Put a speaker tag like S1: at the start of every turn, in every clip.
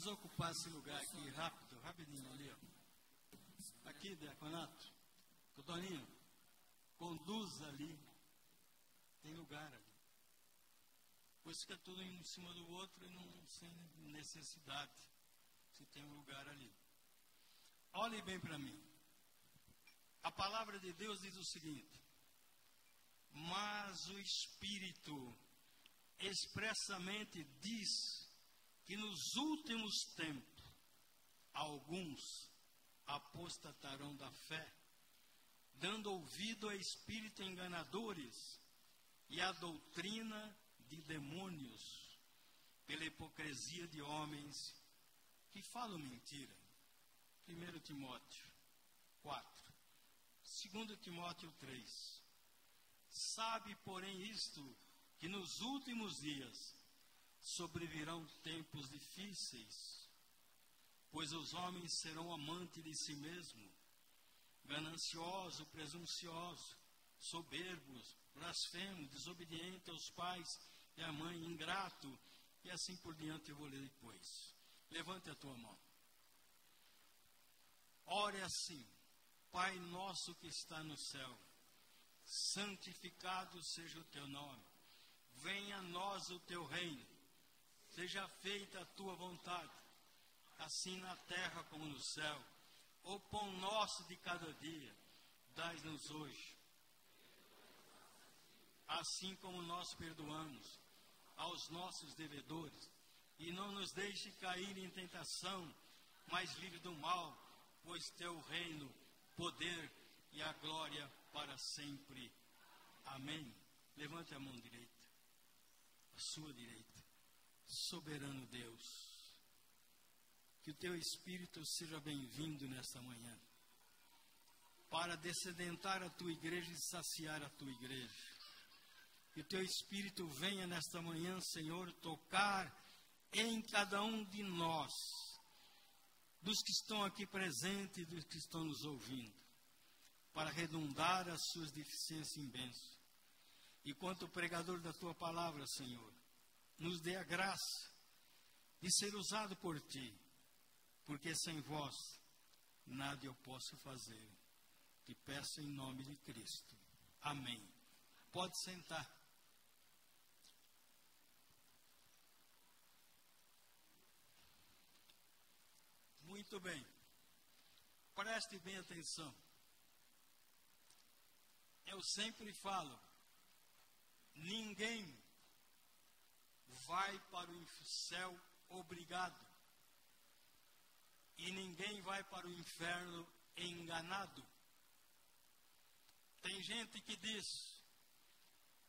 S1: Vamos ocupar esse lugar aqui rápido, rapidinho ali, ó. Aqui, Diaconato. Toninho, conduz ali. Tem lugar ali. Pois fica tudo em cima do outro e não sem necessidade. Se tem um lugar ali. Olhe bem para mim. A palavra de Deus diz o seguinte: Mas o Espírito expressamente diz que nos últimos tempos alguns apostatarão da fé, dando ouvido a espíritos enganadores e a doutrina de demônios, pela hipocrisia de homens que falam mentira. 1 Timóteo 4. 2 Timóteo 3. Sabe, porém, isto, que nos últimos dias sobrevirão tempos difíceis, pois os homens serão amantes de si mesmos, gananciosos, presunciosos, soberbos, blasfemos, desobedientes aos pais e à mãe, ingrato, e assim por diante eu vou ler depois. Levante a tua mão. Ore assim, Pai nosso que está no céu, santificado seja o teu nome, venha a nós o teu reino Seja feita a tua vontade, assim na terra como no céu. O pão nosso de cada dia, dai-nos hoje. Assim como nós perdoamos aos nossos devedores, e não nos deixe cair em tentação, mas livre do mal, pois teu reino, poder e a glória para sempre. Amém. Levante a mão direita, a sua direita soberano Deus. Que o teu Espírito seja bem-vindo nesta manhã, para descedentar a tua igreja e saciar a tua igreja. Que o teu Espírito venha nesta manhã, Senhor, tocar em cada um de nós, dos que estão aqui presentes e dos que estão nos ouvindo, para redundar as suas deficiências em bênção. E quanto pregador da tua palavra, Senhor, nos dê a graça de ser usado por ti, porque sem vós nada eu posso fazer. Te peço em nome de Cristo. Amém. Pode sentar. Muito bem. Preste bem atenção. Eu sempre falo: ninguém vai para o céu obrigado. E ninguém vai para o inferno enganado. Tem gente que diz: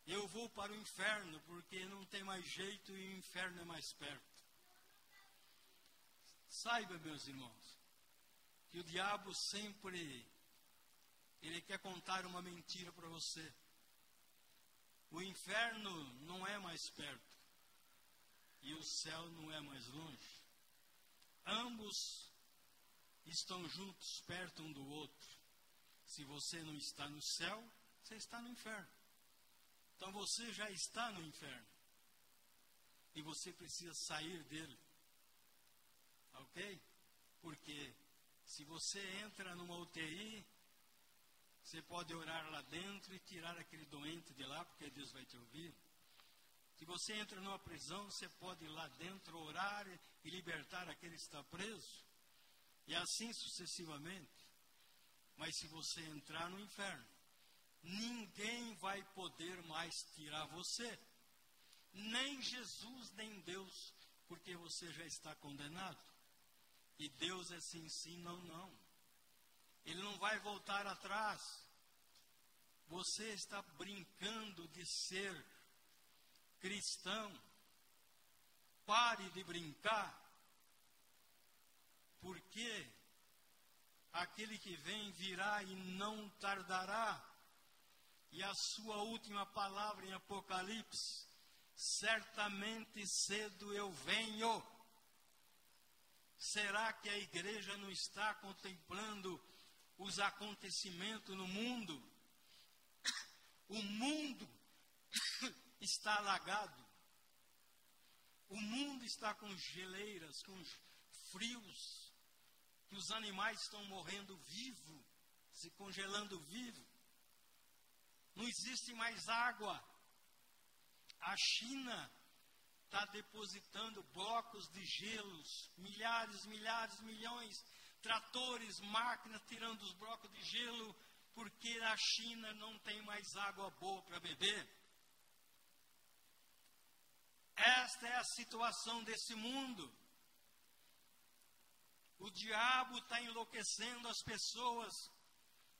S1: Eu vou para o inferno porque não tem mais jeito e o inferno é mais perto. Saiba, meus irmãos, que o diabo sempre ele quer contar uma mentira para você. O inferno não é mais perto e o céu não é mais longe. Ambos estão juntos, perto um do outro. Se você não está no céu, você está no inferno. Então você já está no inferno. E você precisa sair dele. Ok? Porque se você entra numa UTI, você pode orar lá dentro e tirar aquele doente de lá, porque Deus vai te ouvir. Se você entra numa prisão, você pode ir lá dentro orar e libertar aquele que está preso. E assim sucessivamente. Mas se você entrar no inferno, ninguém vai poder mais tirar você. Nem Jesus, nem Deus, porque você já está condenado. E Deus é sim, sim, não, não. Ele não vai voltar atrás. Você está brincando de ser cristão, pare de brincar, porque aquele que vem virá e não tardará, e a sua última palavra em Apocalipse, certamente cedo eu venho. Será que a igreja não está contemplando os acontecimentos no mundo? O mundo está alagado. O mundo está com geleiras, com frios, que os animais estão morrendo vivo, se congelando vivo. Não existe mais água. A China está depositando blocos de gelos, milhares, milhares, milhões, tratores, máquinas tirando os blocos de gelo, porque a China não tem mais água boa para beber. Esta é a situação desse mundo. O diabo está enlouquecendo as pessoas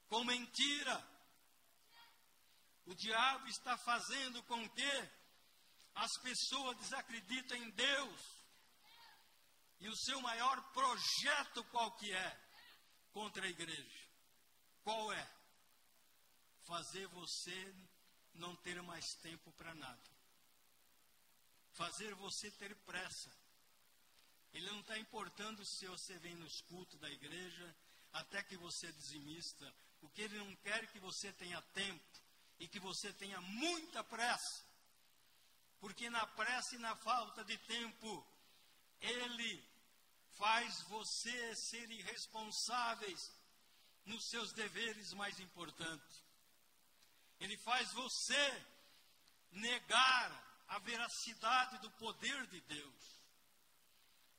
S1: com mentira. O diabo está fazendo com que as pessoas desacreditem em Deus. E o seu maior projeto qual que é contra a igreja? Qual é? Fazer você não ter mais tempo para nada. Fazer você ter pressa. Ele não está importando se você vem nos cultos da igreja, até que você é dizimista. O que ele não quer é que você tenha tempo e que você tenha muita pressa. Porque na pressa e na falta de tempo, ele faz você ser irresponsáveis nos seus deveres mais importantes. Ele faz você negar a veracidade do poder de Deus.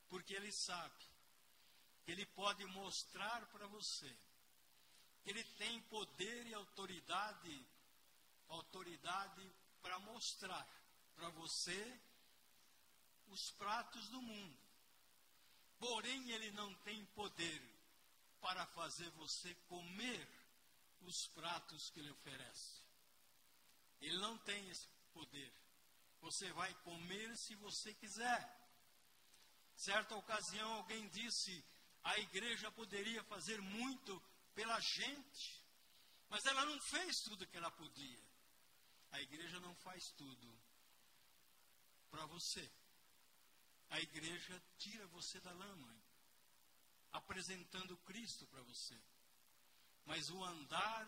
S1: Porque ele sabe que ele pode mostrar para você que ele tem poder e autoridade, autoridade para mostrar para você os pratos do mundo. Porém, ele não tem poder para fazer você comer os pratos que ele oferece. Ele não tem esse poder. Você vai comer se você quiser. Certa ocasião, alguém disse: a igreja poderia fazer muito pela gente, mas ela não fez tudo que ela podia. A igreja não faz tudo para você. A igreja tira você da lama, apresentando Cristo para você. Mas o andar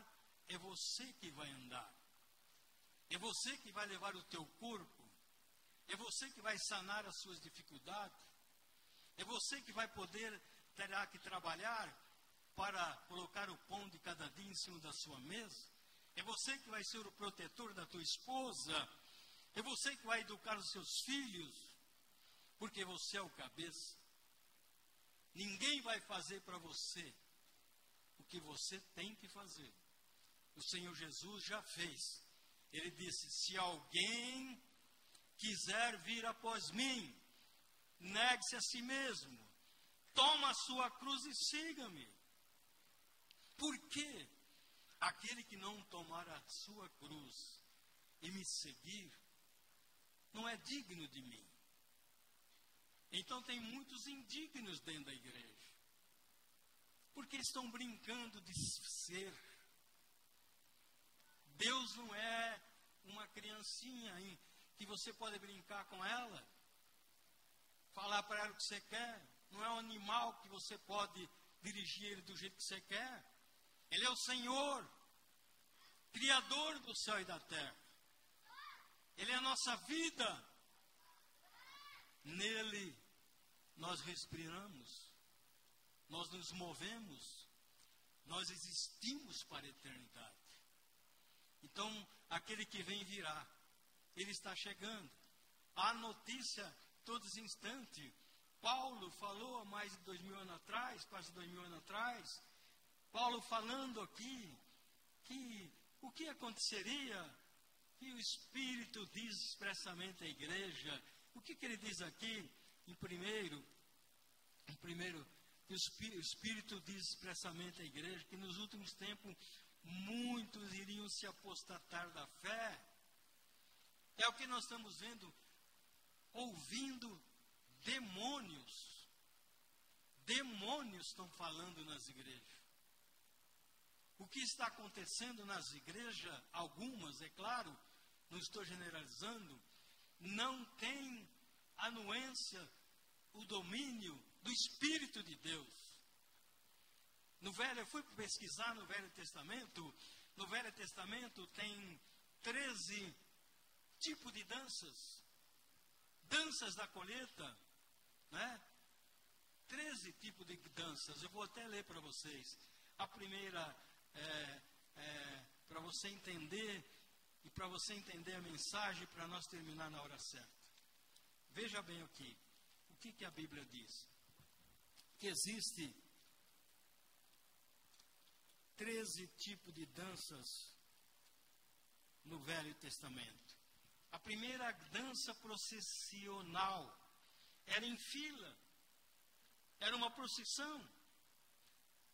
S1: é você que vai andar. É você que vai levar o teu corpo. É você que vai sanar as suas dificuldades. É você que vai poder terá que trabalhar para colocar o pão de cada dia em cima da sua mesa. É você que vai ser o protetor da tua esposa. É você que vai educar os seus filhos, porque você é o cabeça. Ninguém vai fazer para você o que você tem que fazer. O Senhor Jesus já fez. Ele disse: Se alguém quiser vir após mim, negue-se a si mesmo, toma a sua cruz e siga-me. Por quê? Aquele que não tomar a sua cruz e me seguir, não é digno de mim. Então tem muitos indignos dentro da igreja. Porque estão brincando de ser. Deus não é uma criancinha que você pode brincar com ela, falar para ela o que você quer. Não é um animal que você pode dirigir ele do jeito que você quer. Ele é o Senhor, Criador do céu e da terra. Ele é a nossa vida. Nele nós respiramos, nós nos movemos, nós existimos para a eternidade. Então, aquele que vem virá, ele está chegando. Há notícia todos os instantes. Paulo falou há mais de dois mil anos atrás, quase dois mil anos atrás, Paulo falando aqui que o que aconteceria que o Espírito diz expressamente à igreja. O que, que ele diz aqui? Em primeiro, em primeiro, que o Espírito diz expressamente à igreja que nos últimos tempos muitos iriam se apostatar da fé. É o que nós estamos vendo, ouvindo demônios. Demônios estão falando nas igrejas. O que está acontecendo nas igrejas, algumas, é claro, não estou generalizando, não tem anuência, o domínio do Espírito de Deus. No Velho, eu fui pesquisar no Velho Testamento, no Velho Testamento tem 13 tipos de danças. Danças da colheita, né? 13 tipos de danças. Eu vou até ler para vocês. A primeira é, é para você entender e para você entender a mensagem para nós terminar na hora certa. Veja bem aqui. O que, que a Bíblia diz? Que existe 13 tipos de danças no Velho Testamento. A primeira dança processional era em fila, era uma procissão.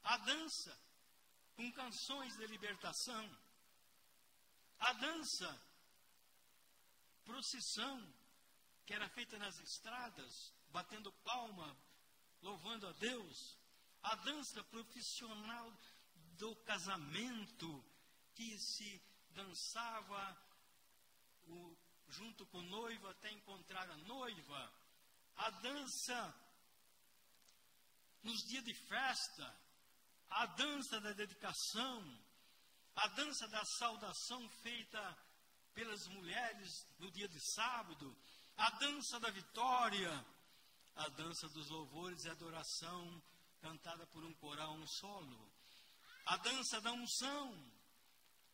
S1: A dança com canções de libertação. A dança, procissão, que era feita nas estradas, batendo palma, louvando a Deus. A dança profissional do casamento, que se dançava o, junto com o noivo até encontrar a noiva. A dança nos dias de festa, a dança da dedicação, a dança da saudação feita pelas mulheres no dia de sábado, a dança da vitória, a dança dos louvores e adoração cantada por um coral, um solo, a dança da unção,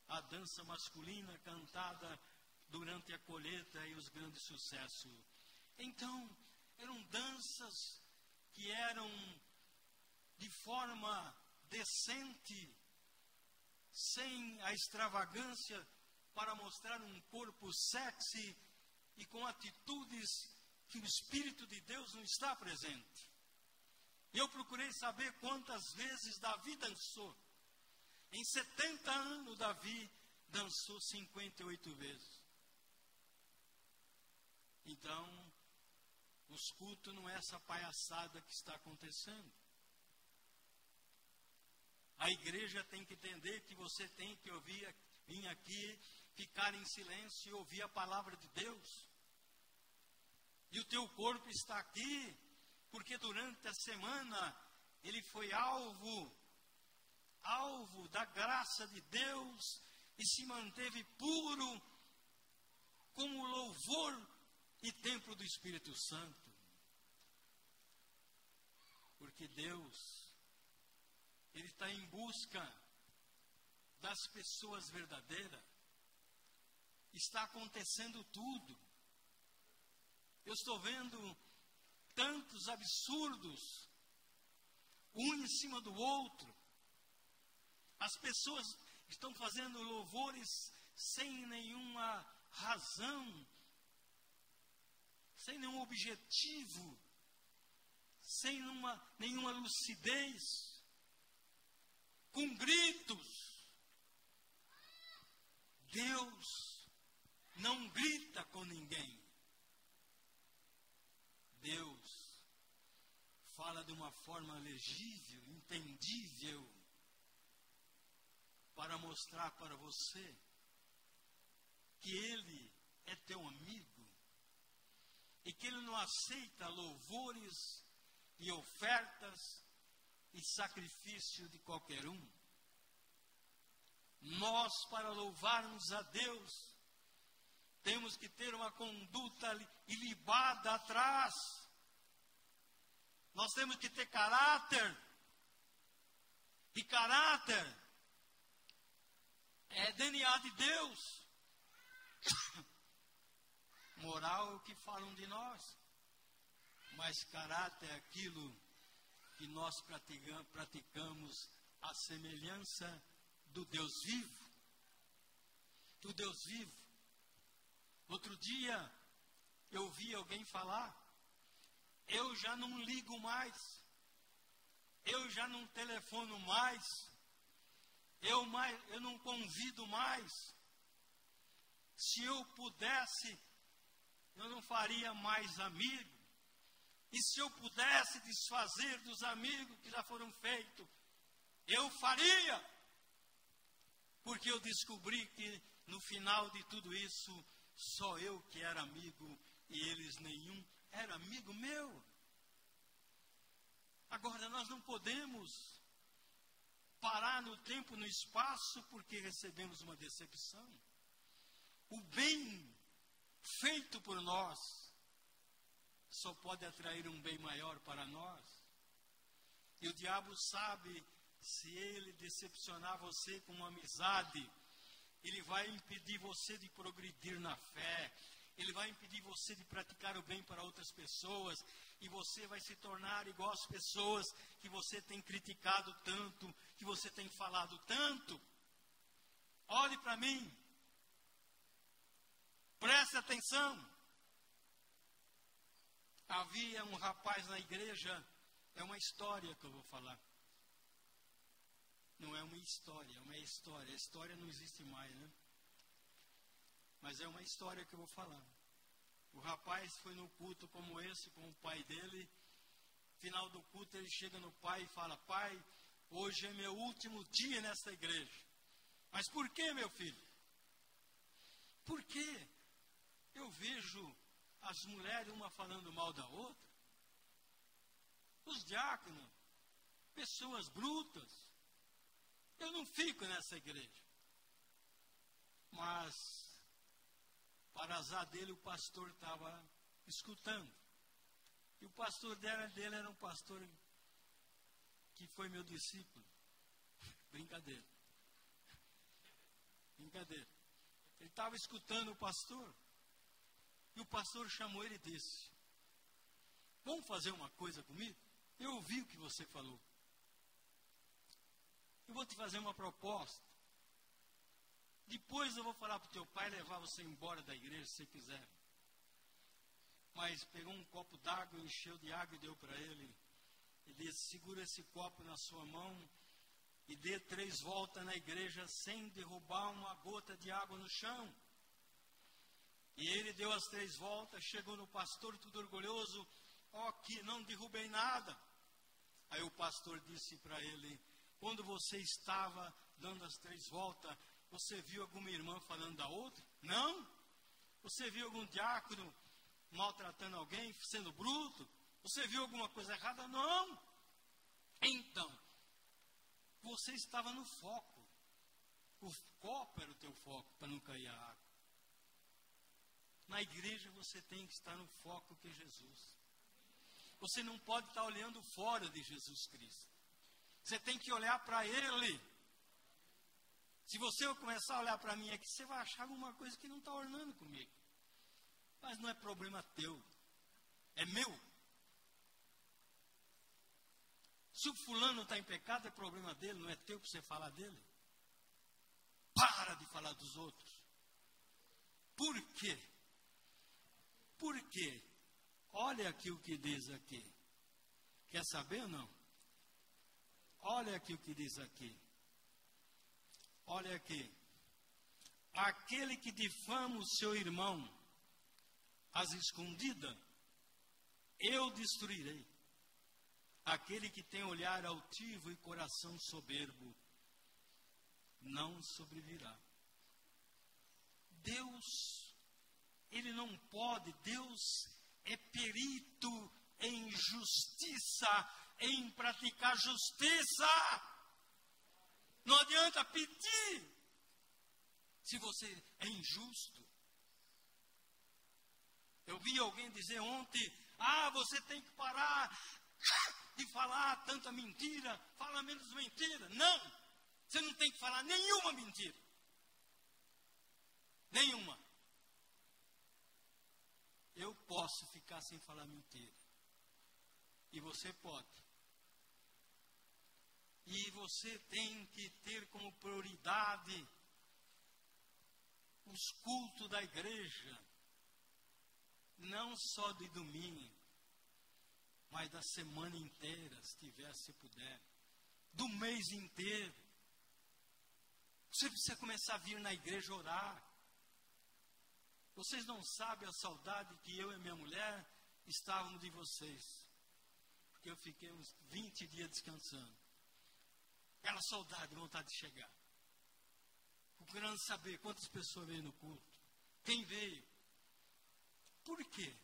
S1: a dança masculina cantada durante a colheita e os grandes sucessos. Então, eram danças que eram de forma decente, sem a extravagância para mostrar um corpo sexy e com atitudes que o Espírito de Deus não está presente. Eu procurei saber quantas vezes Davi dançou. Em 70 anos, Davi dançou 58 vezes. Então, os cultos não é essa palhaçada que está acontecendo. A igreja tem que entender que você tem que ouvir, vir aqui, ficar em silêncio e ouvir a palavra de Deus. E o teu corpo está aqui, porque durante a semana ele foi alvo, alvo da graça de Deus e se manteve puro como louvor e templo do Espírito Santo. Porque Deus ele está em busca das pessoas verdadeiras. Está acontecendo tudo. Eu estou vendo tantos absurdos, um em cima do outro. As pessoas estão fazendo louvores sem nenhuma razão, sem nenhum objetivo, sem nenhuma, nenhuma lucidez com gritos. Deus não grita com ninguém. Deus fala de uma forma legível, entendível, para mostrar para você que Ele é teu amigo e que Ele não aceita louvores e ofertas e sacrifício de qualquer um. Nós, para louvarmos a Deus, temos que ter uma conduta ilibada atrás. Nós temos que ter caráter. E caráter é DNA de Deus. Moral é o que falam de nós. Mas caráter é aquilo que nós praticamos a semelhança do Deus vivo. Do Deus vivo. Outro dia, eu vi alguém falar, eu já não ligo mais, eu já não telefono mais, eu, mais, eu não convido mais. Se eu pudesse, eu não faria mais amigo. E se eu pudesse desfazer dos amigos que já foram feitos, eu faria. Porque eu descobri que no final de tudo isso, só eu que era amigo e eles nenhum era amigo meu. Agora, nós não podemos parar no tempo, no espaço, porque recebemos uma decepção. O bem feito por nós só pode atrair um bem maior para nós. E o diabo sabe, se ele decepcionar você com uma amizade, ele vai impedir você de progredir na fé, ele vai impedir você de praticar o bem para outras pessoas, e você vai se tornar igual às pessoas que você tem criticado tanto, que você tem falado tanto. Olhe para mim, preste atenção. Havia um rapaz na igreja, é uma história que eu vou falar. Não é uma história, é uma história. A história não existe mais, né? Mas é uma história que eu vou falar. O rapaz foi no culto como esse, com o pai dele. Final do culto, ele chega no pai e fala: Pai, hoje é meu último dia nesta igreja. Mas por que, meu filho? Porque eu vejo as mulheres uma falando mal da outra, os diáconos, pessoas brutas. Eu não fico nessa igreja. Mas, para azar dele, o pastor estava escutando. E o pastor dele, dele era um pastor que foi meu discípulo. Brincadeira. Brincadeira. Ele estava escutando o pastor. E o pastor chamou ele e disse: Vamos fazer uma coisa comigo? Eu ouvi o que você falou. Eu vou te fazer uma proposta. Depois eu vou falar para o teu pai levar você embora da igreja se quiser. Mas pegou um copo d'água, encheu de água e deu para ele. E disse: Segura esse copo na sua mão e dê três voltas na igreja sem derrubar uma gota de água no chão. E ele deu as três voltas, chegou no pastor tudo orgulhoso, ó, oh, que não derrubei nada. Aí o pastor disse para ele: quando você estava dando as três voltas, você viu alguma irmã falando da outra? Não? Você viu algum diácono maltratando alguém, sendo bruto? Você viu alguma coisa errada? Não. Então, você estava no foco. O copo era o teu foco para não cair a água. Na igreja você tem que estar no foco que é Jesus. Você não pode estar olhando fora de Jesus Cristo. Você tem que olhar para Ele. Se você começar a olhar para mim aqui, você vai achar alguma coisa que não está ornando comigo. Mas não é problema teu. É meu. Se o fulano está em pecado, é problema dele, não é teu para você falar dele. Para de falar dos outros. Por quê? Por quê? Olha aqui o que diz aqui. Quer saber ou não? Olha aqui o que diz aqui. Olha aqui. Aquele que difama o seu irmão às escondidas, eu destruirei. Aquele que tem olhar altivo e coração soberbo, não sobrevirá. Deus ele não pode, Deus é perito em justiça, em praticar justiça. Não adianta pedir se você é injusto. Eu vi alguém dizer ontem: ah, você tem que parar de falar tanta mentira, fala menos mentira. Não, você não tem que falar nenhuma mentira. Nenhuma eu posso ficar sem falar mentira. E você pode. E você tem que ter como prioridade os cultos da igreja, não só de domingo, mas da semana inteira, se tiver, se puder, do mês inteiro. Você precisa começar a vir na igreja orar. Vocês não sabem a saudade que eu e minha mulher estávamos de vocês. Porque eu fiquei uns 20 dias descansando. Aquela saudade, vontade de chegar. Procurando saber quantas pessoas veio no culto. Quem veio. Por quê?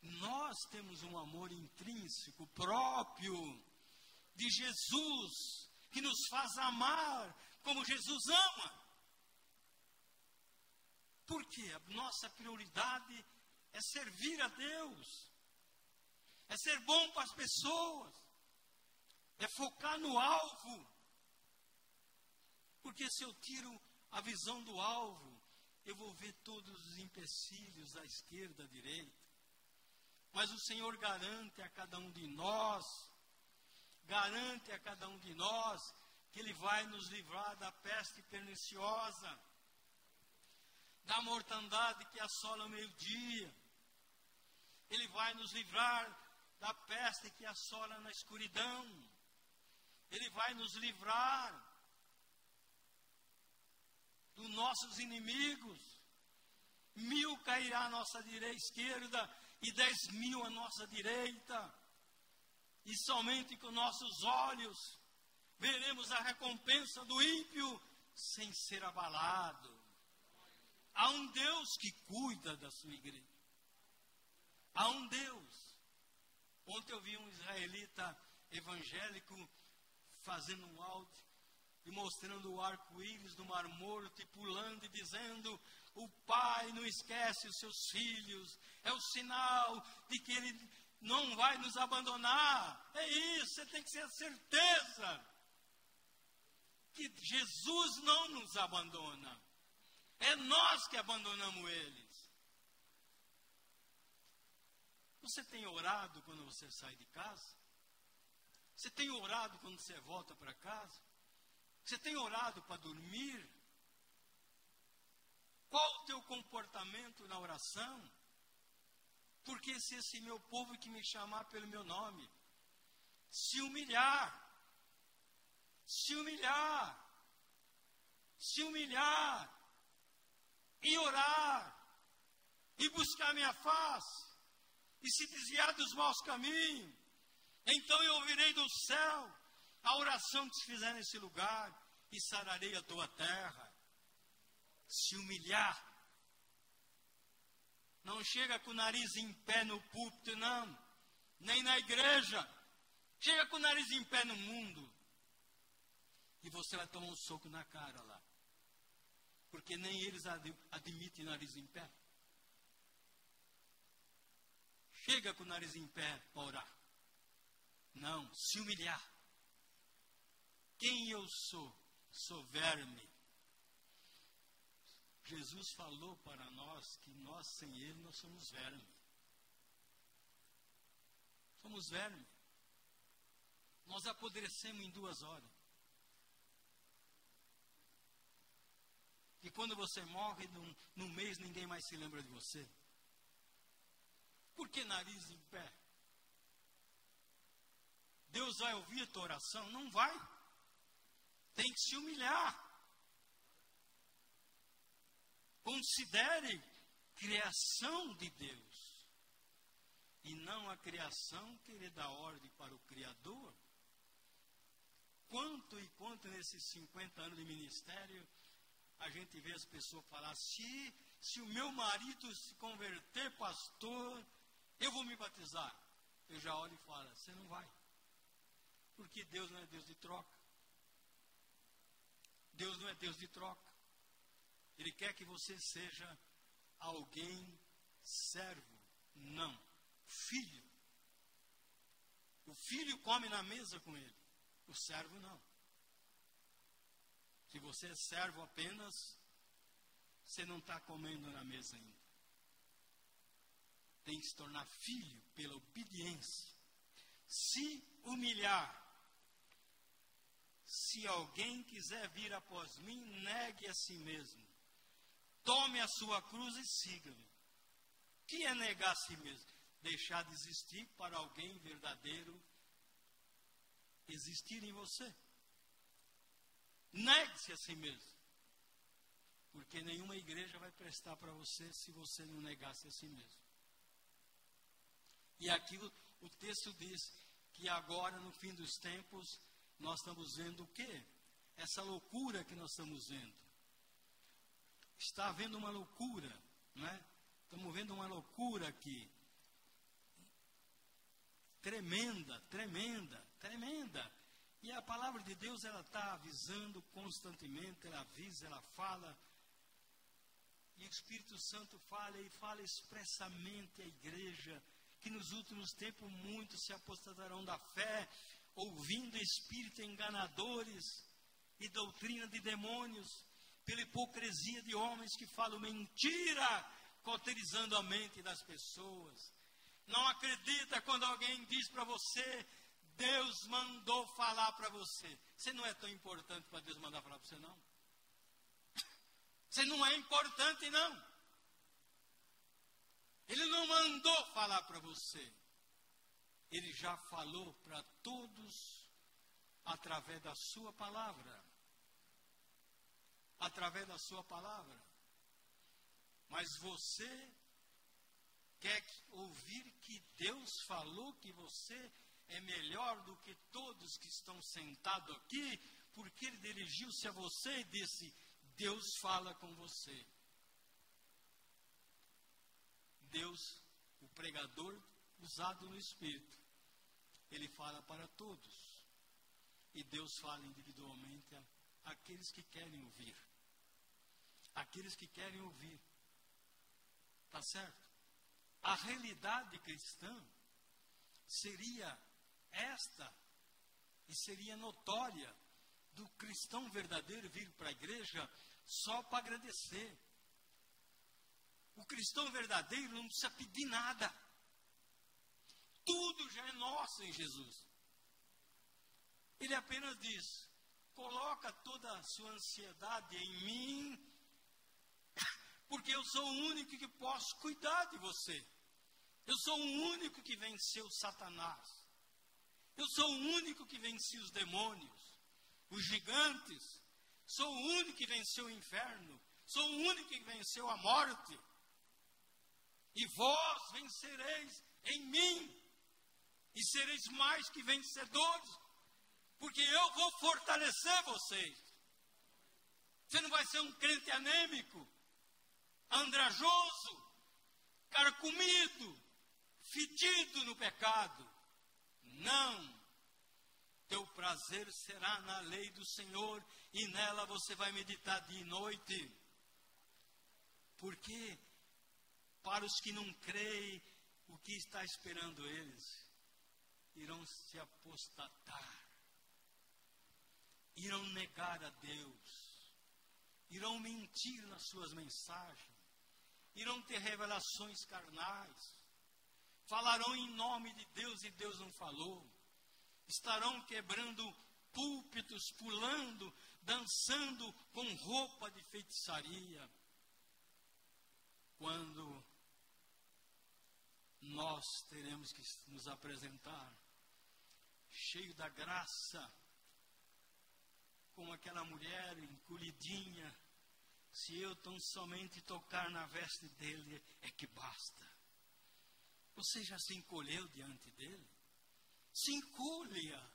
S1: Nós temos um amor intrínseco, próprio, de Jesus, que nos faz amar como Jesus ama. Porque a nossa prioridade é servir a Deus, é ser bom para as pessoas. É focar no alvo. Porque se eu tiro a visão do alvo, eu vou ver todos os empecilhos à esquerda, à direita. Mas o Senhor garante a cada um de nós, garante a cada um de nós, que Ele vai nos livrar da peste perniciosa, da mortandade que assola o meio-dia. Ele vai nos livrar da peste que assola na escuridão. Ele vai nos livrar dos nossos inimigos. Mil cairá à nossa direita, esquerda e dez mil à nossa direita. E somente com nossos olhos veremos a recompensa do ímpio sem ser abalado. Há um Deus que cuida da sua igreja. Há um Deus. Ontem eu vi um israelita evangélico fazendo um áudio e mostrando o arco-íris do Mar Morto e pulando e dizendo: O Pai não esquece os seus filhos, é o sinal de que Ele não vai nos abandonar. É isso, você tem que ter certeza que Jesus não nos abandona, é nós que abandonamos eles. Você tem orado quando você sai de casa? Você tem orado quando você volta para casa? Você tem orado para dormir? Qual o teu comportamento na oração? Porque se esse meu povo que me chamar pelo meu nome, se humilhar, se humilhar, se humilhar, e orar, e buscar minha face, e se desviar dos maus caminhos, então eu ouvirei do céu a oração que se fizer nesse lugar e sararei a tua terra. Se humilhar. Não chega com o nariz em pé no púlpito, não. Nem na igreja. Chega com o nariz em pé no mundo. E você vai tomar um soco na cara lá. Porque nem eles admitem nariz em pé. Chega com o nariz em pé para orar. Não, se humilhar. Quem eu sou? Sou verme. Jesus falou para nós que nós sem Ele nós somos verme. Somos verme. Nós apodrecemos em duas horas. E quando você morre, num, num mês ninguém mais se lembra de você. Por que nariz em pé? Deus vai ouvir a tua oração? Não vai tem que se humilhar. Considere criação de Deus e não a criação querer dar ordem para o Criador. Quanto e quanto nesses 50 anos de ministério a gente vê as pessoas falar: se, se o meu marido se converter, pastor, eu vou me batizar. Eu já olho e falo: você não vai. Porque Deus não é Deus de troca. Deus não é Deus de troca. Ele quer que você seja alguém servo, não, filho. O filho come na mesa com ele, o servo não. Se você é servo apenas, você não está comendo na mesa ainda. Tem que se tornar filho pela obediência. Se humilhar se alguém quiser vir após mim, negue a si mesmo. Tome a sua cruz e siga-me. O que é negar a si mesmo? Deixar de existir para alguém verdadeiro existir em você. Negue-se a si mesmo. Porque nenhuma igreja vai prestar para você se você não negasse a si mesmo. E aqui o, o texto diz que agora, no fim dos tempos, nós estamos vendo o quê? Essa loucura que nós estamos vendo. Está havendo uma loucura, não é? Estamos vendo uma loucura aqui. Tremenda, tremenda, tremenda. E a palavra de Deus, ela está avisando constantemente, ela avisa, ela fala. E o Espírito Santo fala e fala expressamente à igreja que nos últimos tempos muitos se apostatarão da fé ouvindo espíritos enganadores e doutrina de demônios, pela hipocrisia de homens que falam mentira, cauterizando a mente das pessoas. Não acredita quando alguém diz para você, Deus mandou falar para você. Você não é tão importante para Deus mandar falar para você, não. Você não é importante, não. Ele não mandou falar para você. Ele já falou para todos através da sua palavra. Através da sua palavra. Mas você quer ouvir que Deus falou que você é melhor do que todos que estão sentados aqui, porque ele dirigiu-se a você e disse: Deus fala com você. Deus, o pregador usado no Espírito, ele fala para todos. E Deus fala individualmente a aqueles que querem ouvir. Aqueles que querem ouvir. Tá certo? A realidade cristã seria esta, e seria notória, do cristão verdadeiro vir para a igreja só para agradecer. O cristão verdadeiro não precisa pedir nada. Tudo já é nosso em Jesus. Ele apenas diz: coloca toda a sua ansiedade em mim, porque eu sou o único que posso cuidar de você. Eu sou o único que venceu Satanás. Eu sou o único que venci os demônios, os gigantes. Sou o único que venceu o inferno. Sou o único que venceu a morte. E vós vencereis em mim. E sereis mais que vencedores. Porque eu vou fortalecer vocês. Você não vai ser um crente anêmico, andrajoso, carcomido, fedido no pecado. Não. Teu prazer será na lei do Senhor e nela você vai meditar dia e noite. Porque para os que não creem, o que está esperando eles? Irão se apostatar, irão negar a Deus, irão mentir nas suas mensagens, irão ter revelações carnais, falarão em nome de Deus e Deus não falou, estarão quebrando púlpitos, pulando, dançando com roupa de feitiçaria. Quando nós teremos que nos apresentar cheio da graça, como aquela mulher encolhidinha, se eu tão somente tocar na veste dele, é que basta. Você já se encolheu diante dele? Se encolha.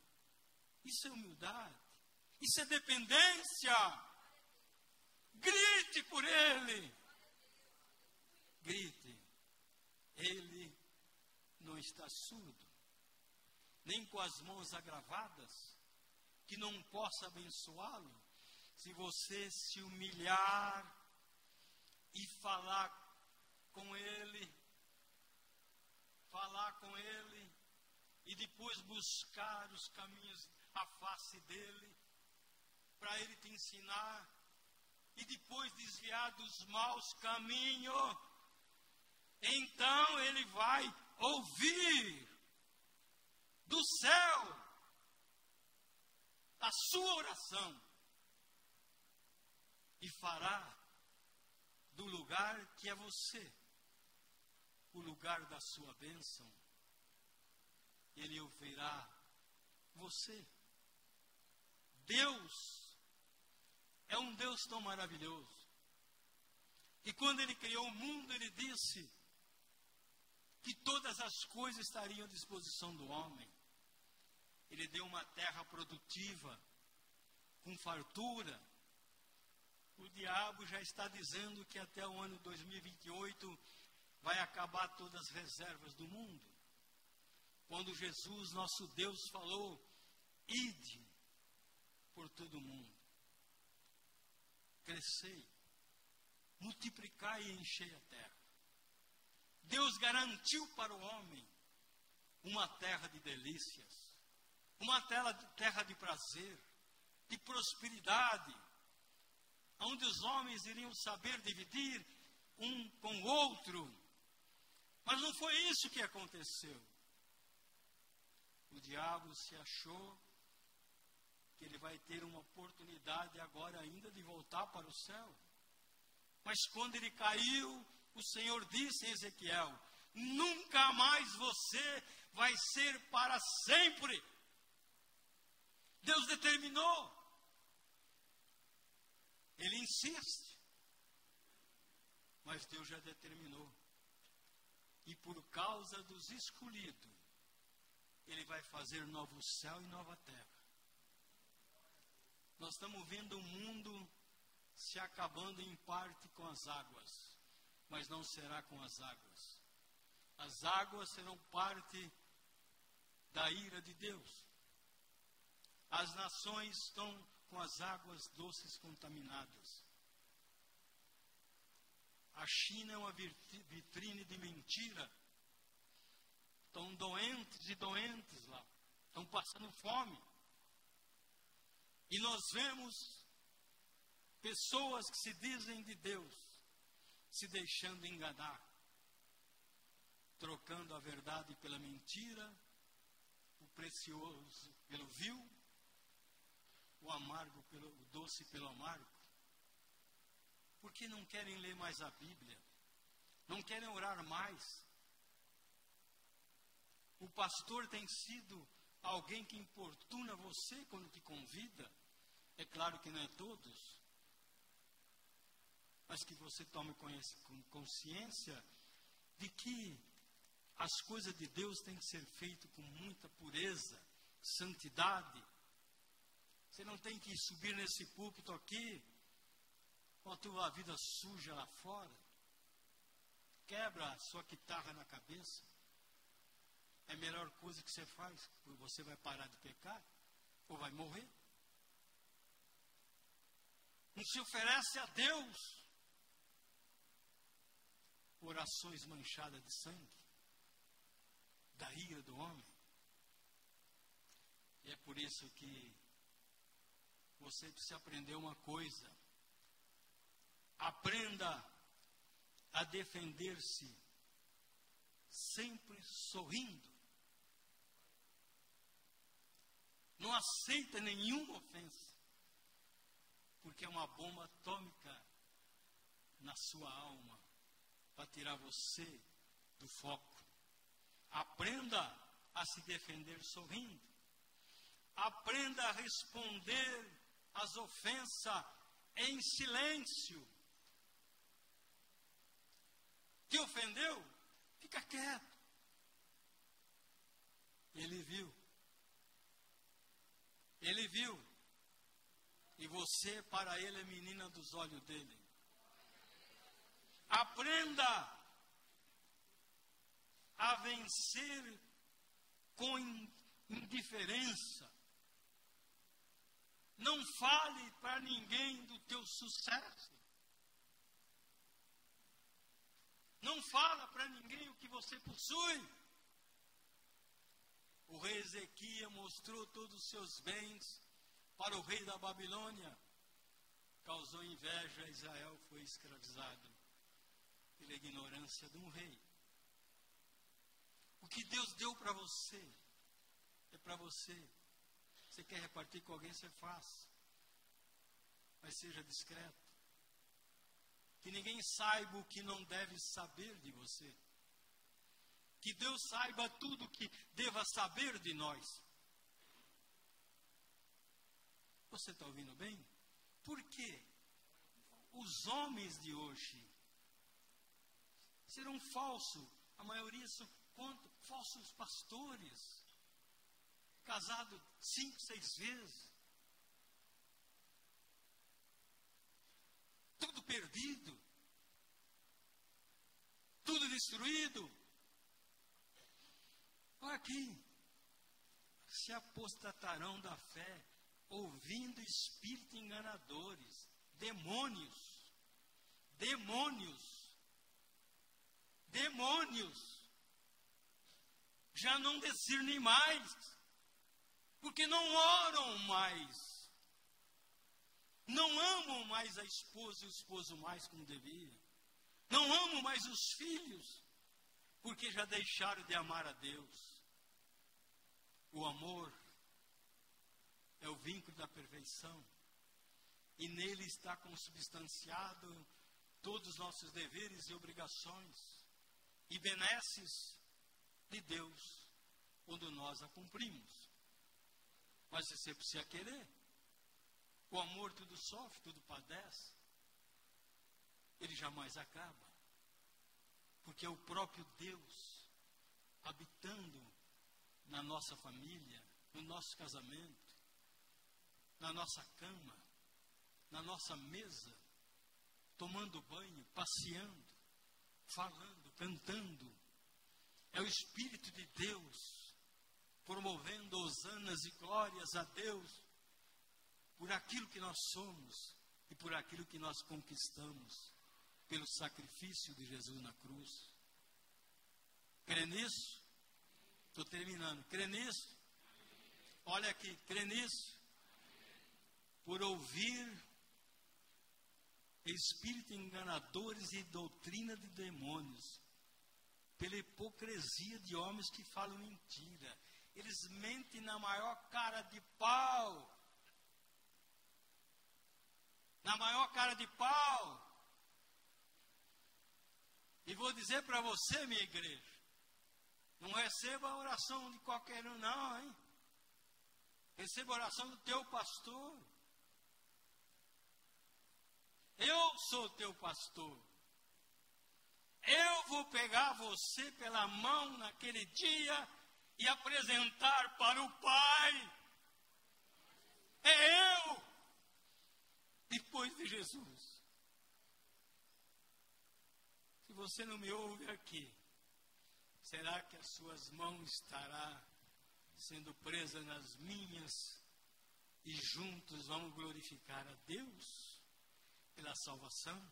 S1: Isso é humildade. Isso é dependência. Grite por ele. Grite. Ele não está surdo, nem com as mãos agravadas, que não possa abençoá-lo, se você se humilhar e falar com ele falar com ele e depois buscar os caminhos, a face dele, para ele te ensinar e depois desviar dos maus caminhos. Então ele vai ouvir do céu a sua oração e fará do lugar que é você o lugar da sua bênção, Ele ouvirá você. Deus é um Deus tão maravilhoso. E quando Ele criou o mundo, Ele disse que todas as coisas estariam à disposição do homem. Ele deu uma terra produtiva, com fartura. O diabo já está dizendo que até o ano 2028 vai acabar todas as reservas do mundo. Quando Jesus, nosso Deus, falou: ide por todo o mundo, crescei, multiplicai e enchei a terra. Deus garantiu para o homem uma terra de delícias, uma terra de prazer, de prosperidade, onde os homens iriam saber dividir um com o outro. Mas não foi isso que aconteceu. O diabo se achou que ele vai ter uma oportunidade agora ainda de voltar para o céu. Mas quando ele caiu, o Senhor disse em Ezequiel: Nunca mais você vai ser para sempre. Deus determinou. Ele insiste. Mas Deus já determinou. E por causa dos escolhidos, Ele vai fazer novo céu e nova terra. Nós estamos vendo o mundo se acabando em parte com as águas, mas não será com as águas. As águas serão parte da ira de Deus. As nações estão com as águas doces contaminadas. A China é uma vitrine de mentira. Estão doentes e doentes lá. Estão passando fome. E nós vemos pessoas que se dizem de Deus se deixando enganar, trocando a verdade pela mentira, o precioso pelo vil, o amargo pelo o doce pelo amargo. Porque não querem ler mais a Bíblia, não querem orar mais. O pastor tem sido alguém que importuna você quando te convida. É claro que não é todos, mas que você tome consciência de que as coisas de Deus têm que ser feitas com muita pureza, santidade. Você não tem que subir nesse púlpito aqui com a tua vida suja lá fora. Quebra a sua guitarra na cabeça. É a melhor coisa que você faz, porque você vai parar de pecar ou vai morrer. Não se oferece a Deus orações manchadas de sangue, da ira do homem. E é por isso que você precisa aprender uma coisa. Aprenda a defender-se sempre sorrindo. Não aceita nenhuma ofensa, porque é uma bomba atômica na sua alma para tirar você do foco. Aprenda a se defender sorrindo. Aprenda a responder às ofensas em silêncio. Te ofendeu? Fica quieto. Ele viu. Ele viu. E você, para ele, é menina dos olhos dele. Aprenda a vencer com indiferença. Não fale para ninguém do teu sucesso. Não fala para ninguém o que você possui. O rei Ezequias mostrou todos os seus bens para o rei da Babilônia. Causou inveja, Israel foi escravizado pela ignorância de um rei. O que Deus deu para você é para você. Você quer repartir com alguém, você faz. Mas seja discreto. Que ninguém saiba o que não deve saber de você. Que Deus saiba tudo o que deva saber de nós. Você está ouvindo bem? Por quê? Os homens de hoje serão falsos. A maioria são quanto? falsos pastores. Casado cinco, seis vezes. Tudo perdido. Tudo destruído. Olha aqui. Se apostatarão da fé, ouvindo espíritos enganadores, demônios, demônios demônios já não discernem mais. porque não oram mais, não amam mais a esposa e o esposo mais como devia, não amam mais os filhos, porque já deixaram de amar a Deus. O amor é o vínculo da perfeição, e nele está consubstanciado todos os nossos deveres e obrigações e benesses de Deus quando nós a cumprimos. Mas você precisa querer. O amor tudo sofre, tudo padece. Ele jamais acaba. Porque é o próprio Deus habitando na nossa família, no nosso casamento, na nossa cama, na nossa mesa, tomando banho, passeando, falando, cantando. É o Espírito de Deus promovendo hosanas e glórias a Deus por aquilo que nós somos e por aquilo que nós conquistamos pelo sacrifício de Jesus na cruz. Crê nisso? Estou terminando. Crê nisso? Olha aqui, crê nisso? Por ouvir espírito enganadores e doutrina de demônios, pela hipocrisia de homens que falam mentira. Eles mentem na maior cara de pau. Na maior cara de pau. E vou dizer para você, minha igreja, não receba a oração de qualquer um, não, hein? Receba a oração do teu pastor. Eu sou teu pastor. Eu vou pegar você pela mão naquele dia e apresentar para o Pai. É eu, depois de Jesus. Se você não me ouve aqui, será que as suas mãos estará sendo presas nas minhas e juntos vamos glorificar a Deus? pela salvação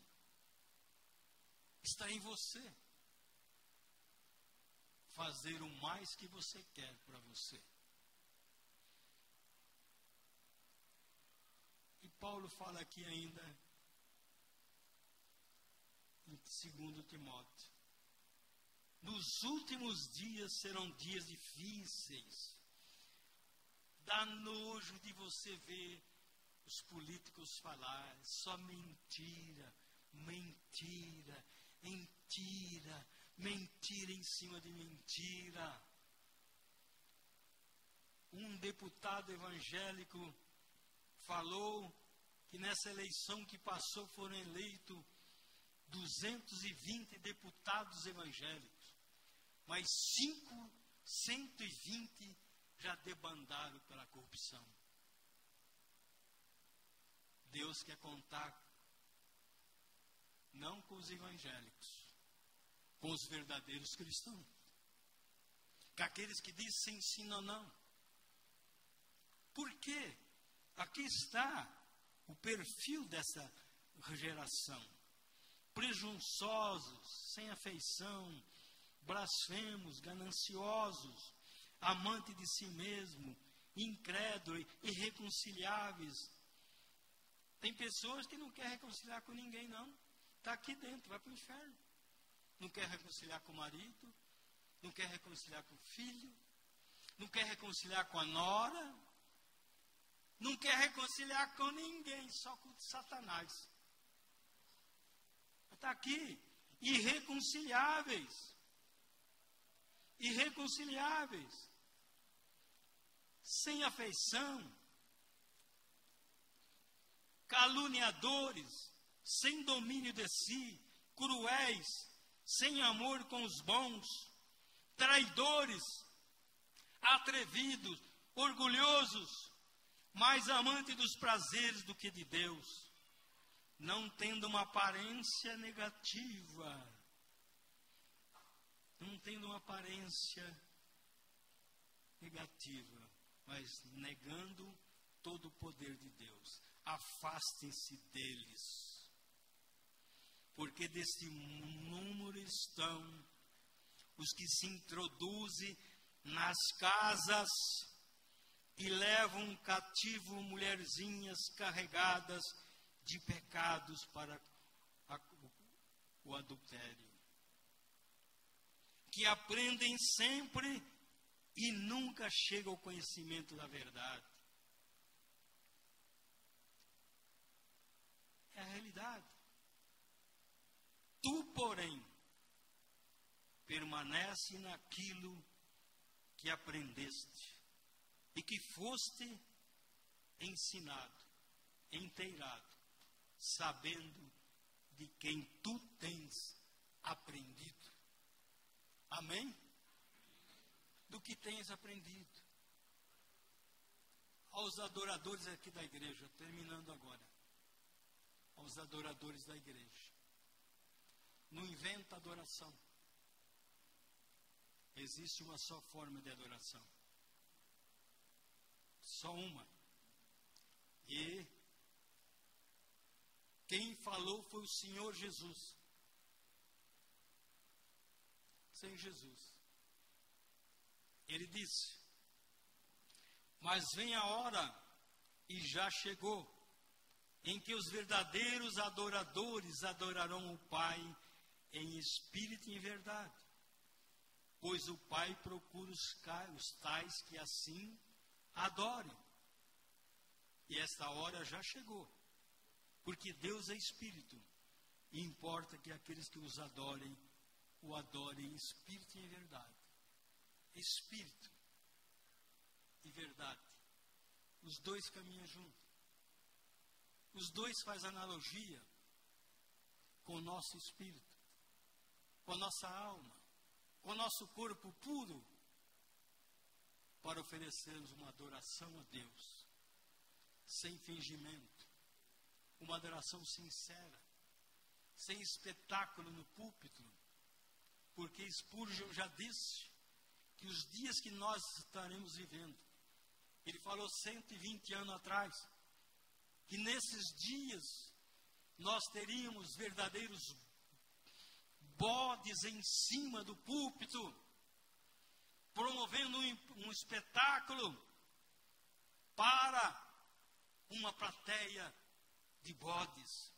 S1: está em você. Fazer o mais que você quer para você. Paulo fala aqui ainda em 2 Timóteo. Nos últimos dias serão dias difíceis. Dá nojo de você ver os políticos falar, só mentira, mentira, mentira, mentira em cima de mentira. Um deputado evangélico falou que nessa eleição que passou foram eleitos 220 deputados evangélicos, mas 5, 120 já debandaram pela corrupção. Deus quer contar não com os evangélicos, com os verdadeiros cristãos. Com aqueles que dizem sim ou não. Por quê? Aqui está o perfil dessa geração. Presunçosos, sem afeição, blasfemos, gananciosos, amante de si mesmo, incrédulos, irreconciliáveis, tem pessoas que não querem reconciliar com ninguém, não. Está aqui dentro, vai para o inferno. Não quer reconciliar com o marido, não quer reconciliar com o filho, não quer reconciliar com a nora, não quer reconciliar com ninguém, só com Satanás. Está aqui, irreconciliáveis. Irreconciliáveis. Sem afeição, caluniadores, sem domínio de si, cruéis, sem amor com os bons, traidores, atrevidos, orgulhosos, mais amantes dos prazeres do que de Deus, não tendo uma aparência negativa, não tendo uma aparência negativa, mas negando todo o poder de Deus afastem-se deles. Porque deste número estão os que se introduzem nas casas e levam cativo mulherzinhas carregadas de pecados para a, o adultério. Que aprendem sempre e nunca chegam ao conhecimento da verdade. É a realidade. Tu, porém, permanece naquilo que aprendeste e que foste ensinado, inteirado, sabendo de quem tu tens aprendido. Amém? Do que tens aprendido. Aos adoradores aqui da igreja, terminando agora. Aos adoradores da igreja. Não inventa adoração. Existe uma só forma de adoração. Só uma. E quem falou foi o Senhor Jesus. Sem Jesus. Ele disse: Mas vem a hora, e já chegou, em que os verdadeiros adoradores adorarão o Pai em espírito e em verdade. Pois o Pai procura os, tais que assim adorem. E esta hora já chegou. Porque Deus é espírito. E importa que aqueles que os adorem, o adorem em espírito e em verdade. Espírito e verdade. Os dois caminham juntos. Os dois faz analogia com o nosso espírito, com a nossa alma, com o nosso corpo puro para oferecermos uma adoração a Deus, sem fingimento, uma adoração sincera, sem espetáculo no púlpito, porque Spurgeon já disse que os dias que nós estaremos vivendo, ele falou 120 anos atrás, que nesses dias nós teríamos verdadeiros bodes em cima do púlpito, promovendo um, espetáculo para uma plateia de bodes.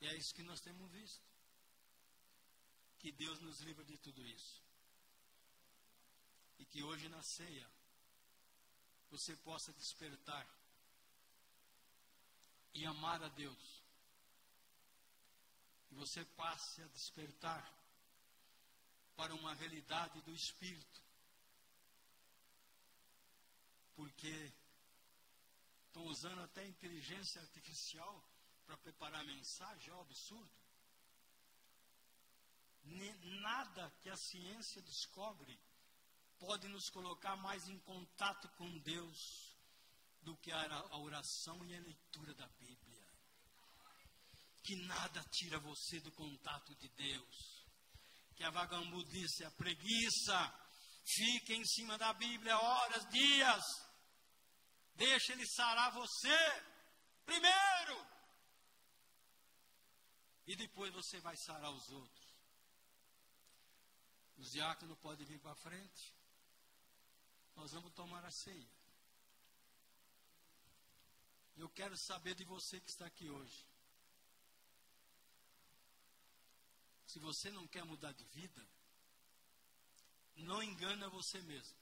S1: E é isso que nós temos visto. Que Deus nos livre de tudo isso. E que hoje na ceia você possa despertar e amar a Deus. E você passe a despertar para uma realidade do Espírito. Porque estão usando até inteligência artificial para preparar mensagem, é um absurdo. Nada que a ciência descobre pode nos colocar mais em contato com Deus do que a oração e a leitura da Bíblia. Que nada tira você do contato de Deus que a vagabundice, a preguiça, fique em cima da Bíblia horas, dias. Deixa ele sarar você primeiro. E depois você vai sarar os outros. Os diáconos podem vir para frente. Nós vamos tomar a ceia. Eu quero saber de você que está aqui hoje. Se você não quer mudar de vida, não engana você mesmo.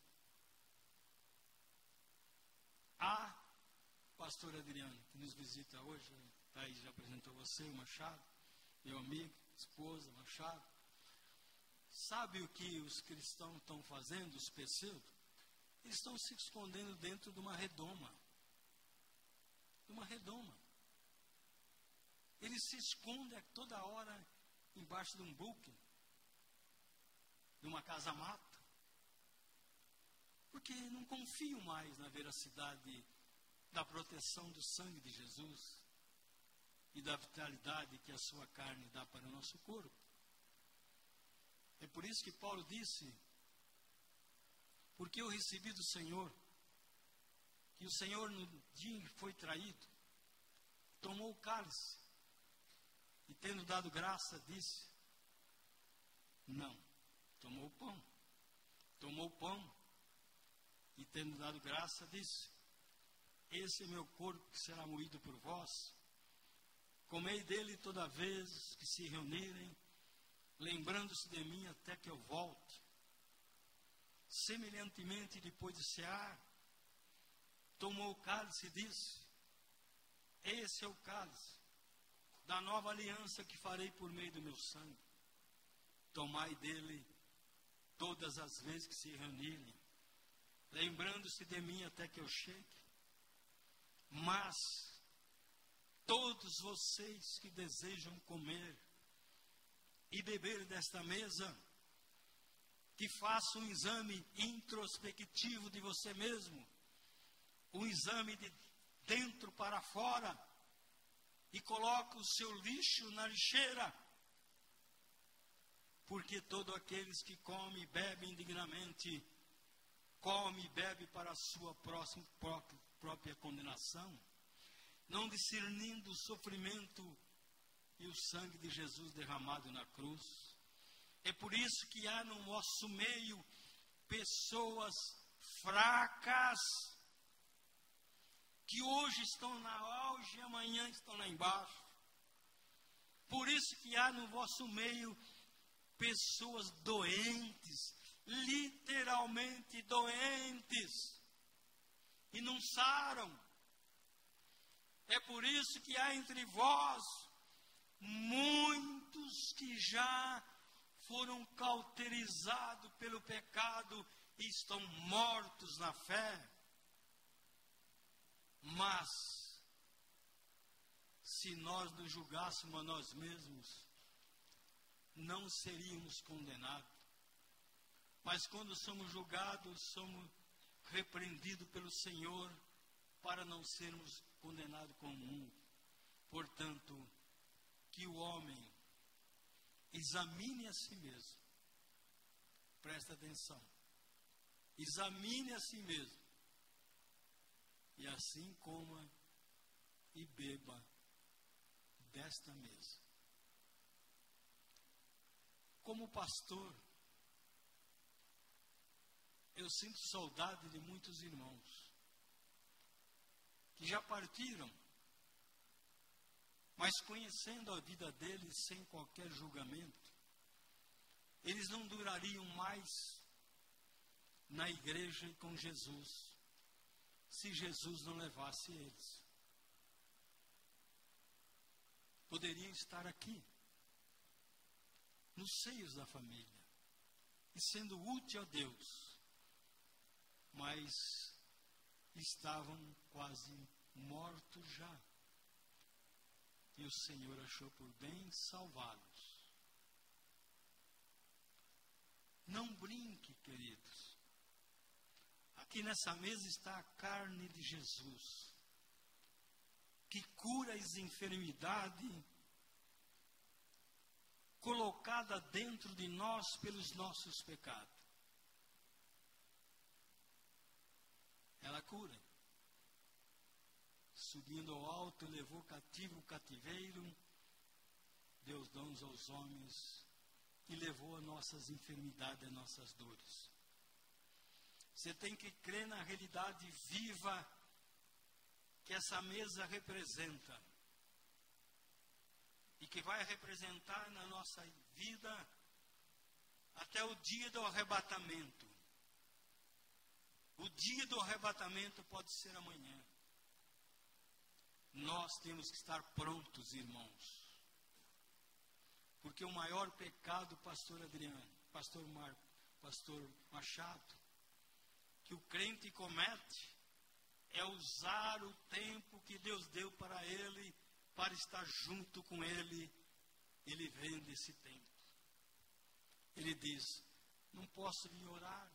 S1: A pastora Adriana, que nos visita hoje, Thaís já apresentou você, o Machado, meu amigo, esposa, Machado. Sabe o que os cristãos estão fazendo, os pseudos? Eles estão se escondendo dentro de uma redoma. De uma redoma. Eles se escondem a toda hora embaixo de um buque, de uma casa-mata, porque não confio mais na veracidade da proteção do sangue de Jesus e da vitalidade que a sua carne dá para o nosso corpo. É por isso que Paulo disse: Porque eu recebi do Senhor, que o Senhor, no dia em que foi traído, tomou o cálice e tendo dado graça, disse: Não, tomou o pão. tomou o pão e, tendo dado graça, disse: Esse é meu corpo que será moído por vós. Comei dele toda vez que se reunirem, lembrando-se de mim até que eu volte. Semelhantemente, depois de cear, tomou o cálice e disse: Esse é o cálice da nova aliança que farei por meio do meu sangue. Tomai dele todas as vezes que se reunirem, lembrando-se de mim até que eu chegue. Mas todos vocês que desejam comer e beber desta mesa, que façam um exame introspectivo de você mesmo, um exame de dentro para fora, e coloque o seu lixo na lixeira porque todo aqueles que come e bebe indignamente, come e bebe para a sua próxima, própria condenação, não discernindo o sofrimento e o sangue de Jesus derramado na cruz. É por isso que há no nosso meio pessoas fracas, que hoje estão na auge e amanhã estão lá embaixo. Por isso que há no vosso meio pessoas doentes, literalmente doentes, e não saram. É por isso que há entre vós muitos que já foram cauterizados pelo pecado e estão mortos na fé. Mas, se nós nos julgássemos a nós mesmos, não seríamos condenados. Mas quando somos julgados, somos repreendidos pelo Senhor para não sermos condenados como um. Portanto, que o homem examine a si mesmo. Presta atenção. Examine a si mesmo. E assim coma e beba desta mesa. Como pastor, eu sinto saudade de muitos irmãos que já partiram, mas conhecendo a vida deles sem qualquer julgamento, eles não durariam mais na igreja e com Jesus, se Jesus não levasse eles. Poderiam estar aqui nos seios da família e sendo útil a Deus, mas estavam quase mortos já. E o Senhor achou por bem salvá-los. Não brinque, queridos. Aqui nessa mesa está a carne de Jesus, que cura as enfermidades colocada dentro de nós pelos nossos pecados. Ela cura. Subindo ao alto, levou cativo o cativeiro, deu dons aos homens e levou as nossas enfermidades, as nossas dores. Você tem que crer na realidade viva que essa mesa representa e que vai representar na nossa vida até o dia do arrebatamento. O dia do arrebatamento pode ser amanhã. Nós temos que estar prontos, irmãos. Porque o maior pecado, pastor Adriano, pastor Marco, pastor Machado, que o crente comete é usar o tempo que Deus deu para ele para estar junto com Ele, ele vende esse tempo. Ele diz: Não posso vir orar.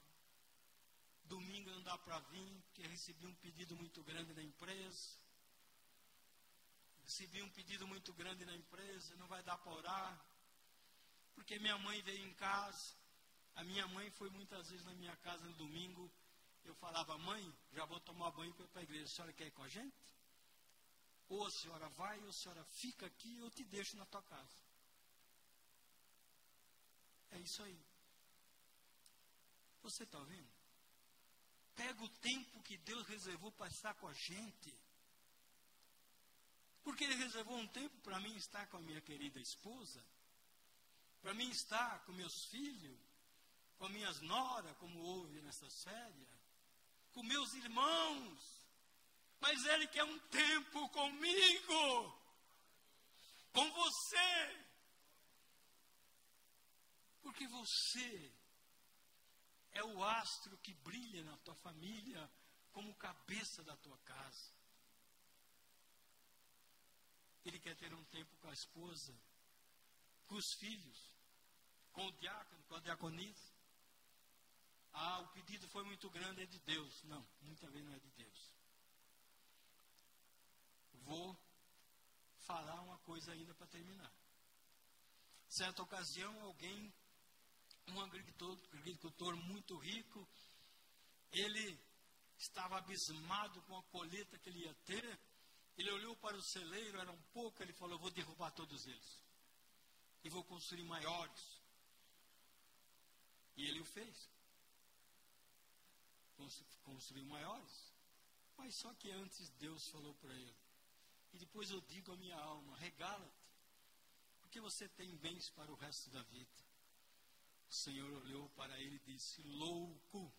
S1: Domingo não dá para vir, porque recebi um pedido muito grande na empresa. Recebi um pedido muito grande na empresa, não vai dar para orar. Porque minha mãe veio em casa. A minha mãe foi muitas vezes na minha casa no domingo. Eu falava, mãe, já vou tomar banho para ir para a igreja. A senhora quer ir com a gente? Ou a senhora vai, ou a senhora fica aqui, eu te deixo na tua casa. É isso aí. Você está ouvindo? Pega o tempo que Deus reservou para estar com a gente. Porque Ele reservou um tempo para mim estar com a minha querida esposa, para mim estar com meus filhos, com minhas noras, como houve nessa série, com meus irmãos. Mas Ele quer um tempo comigo, com você. Porque você é o astro que brilha na tua família como cabeça da tua casa. Ele quer ter um tempo com a esposa, com os filhos, com o diácono, com a diaconisa. Ah, o pedido foi muito grande, é de Deus. Não, muitas vezes não é de Deus. Vou falar uma coisa ainda para terminar. Certa ocasião, alguém um agricultor, agricultor muito rico, ele estava abismado com a colheita que ele ia ter. Ele olhou para o celeiro, era um pouco, ele falou: Vou derrubar todos eles e vou construir maiores. E ele o fez. Construiu maiores. Mas só que antes Deus falou para ele: E depois eu digo à minha alma: Regala-te, porque você tem bens para o resto da vida. O Senhor olhou para ele e disse: Louco,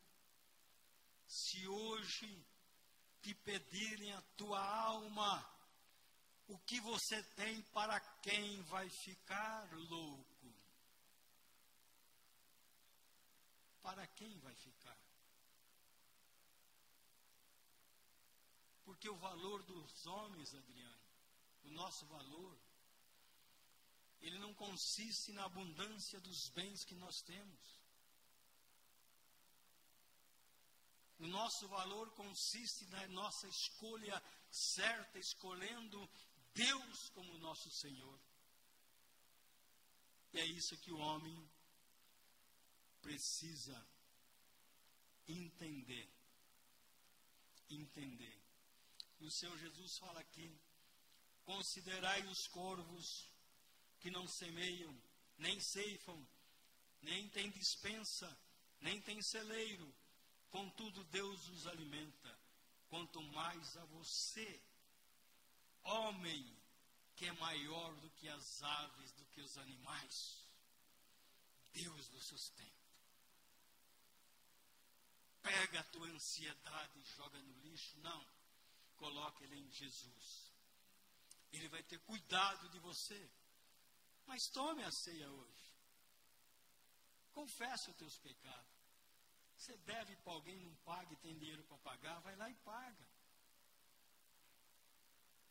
S1: se hoje te pedirem a tua alma, o que você tem para quem vai ficar louco? Para quem vai ficar? Porque o valor dos homens, Adriano, o nosso valor, ele não consiste na abundância dos bens que nós temos. O nosso valor consiste na nossa escolha certa, escolhendo Deus como nosso Senhor. E é isso que o homem precisa entender. Entender. O Senhor Jesus fala aqui: considerai os corvos que não semeiam, nem ceifam, nem têm dispensa, nem têm celeiro, contudo Deus os alimenta. Quanto mais a você, homem, que é maior do que as aves, do que os animais, Deus do sustenta. Pega a tua ansiedade e joga no lixo. Não. Coloque ele em Jesus. Ele vai ter cuidado de você. Mas tome a ceia hoje. Confesse os teus pecados. Você deve para alguém, não paga e tem dinheiro para pagar, vai lá e paga.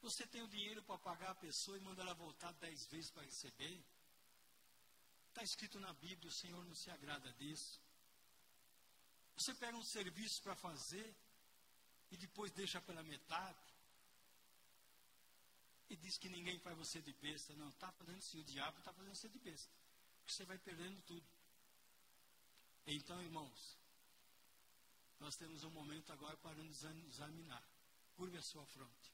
S1: Você tem o dinheiro para pagar a pessoa e manda ela voltar dez vezes para receber. Está escrito na Bíblia, o Senhor não se agrada disso. Você pega um serviço para fazer e depois deixa pela metade e diz que ninguém faz você de besta. Não, está fazendo sim, o diabo está fazendo você de besta. Porque você vai perdendo tudo. Então, irmãos, nós temos um momento agora para nos examinar. Curve a sua fronte.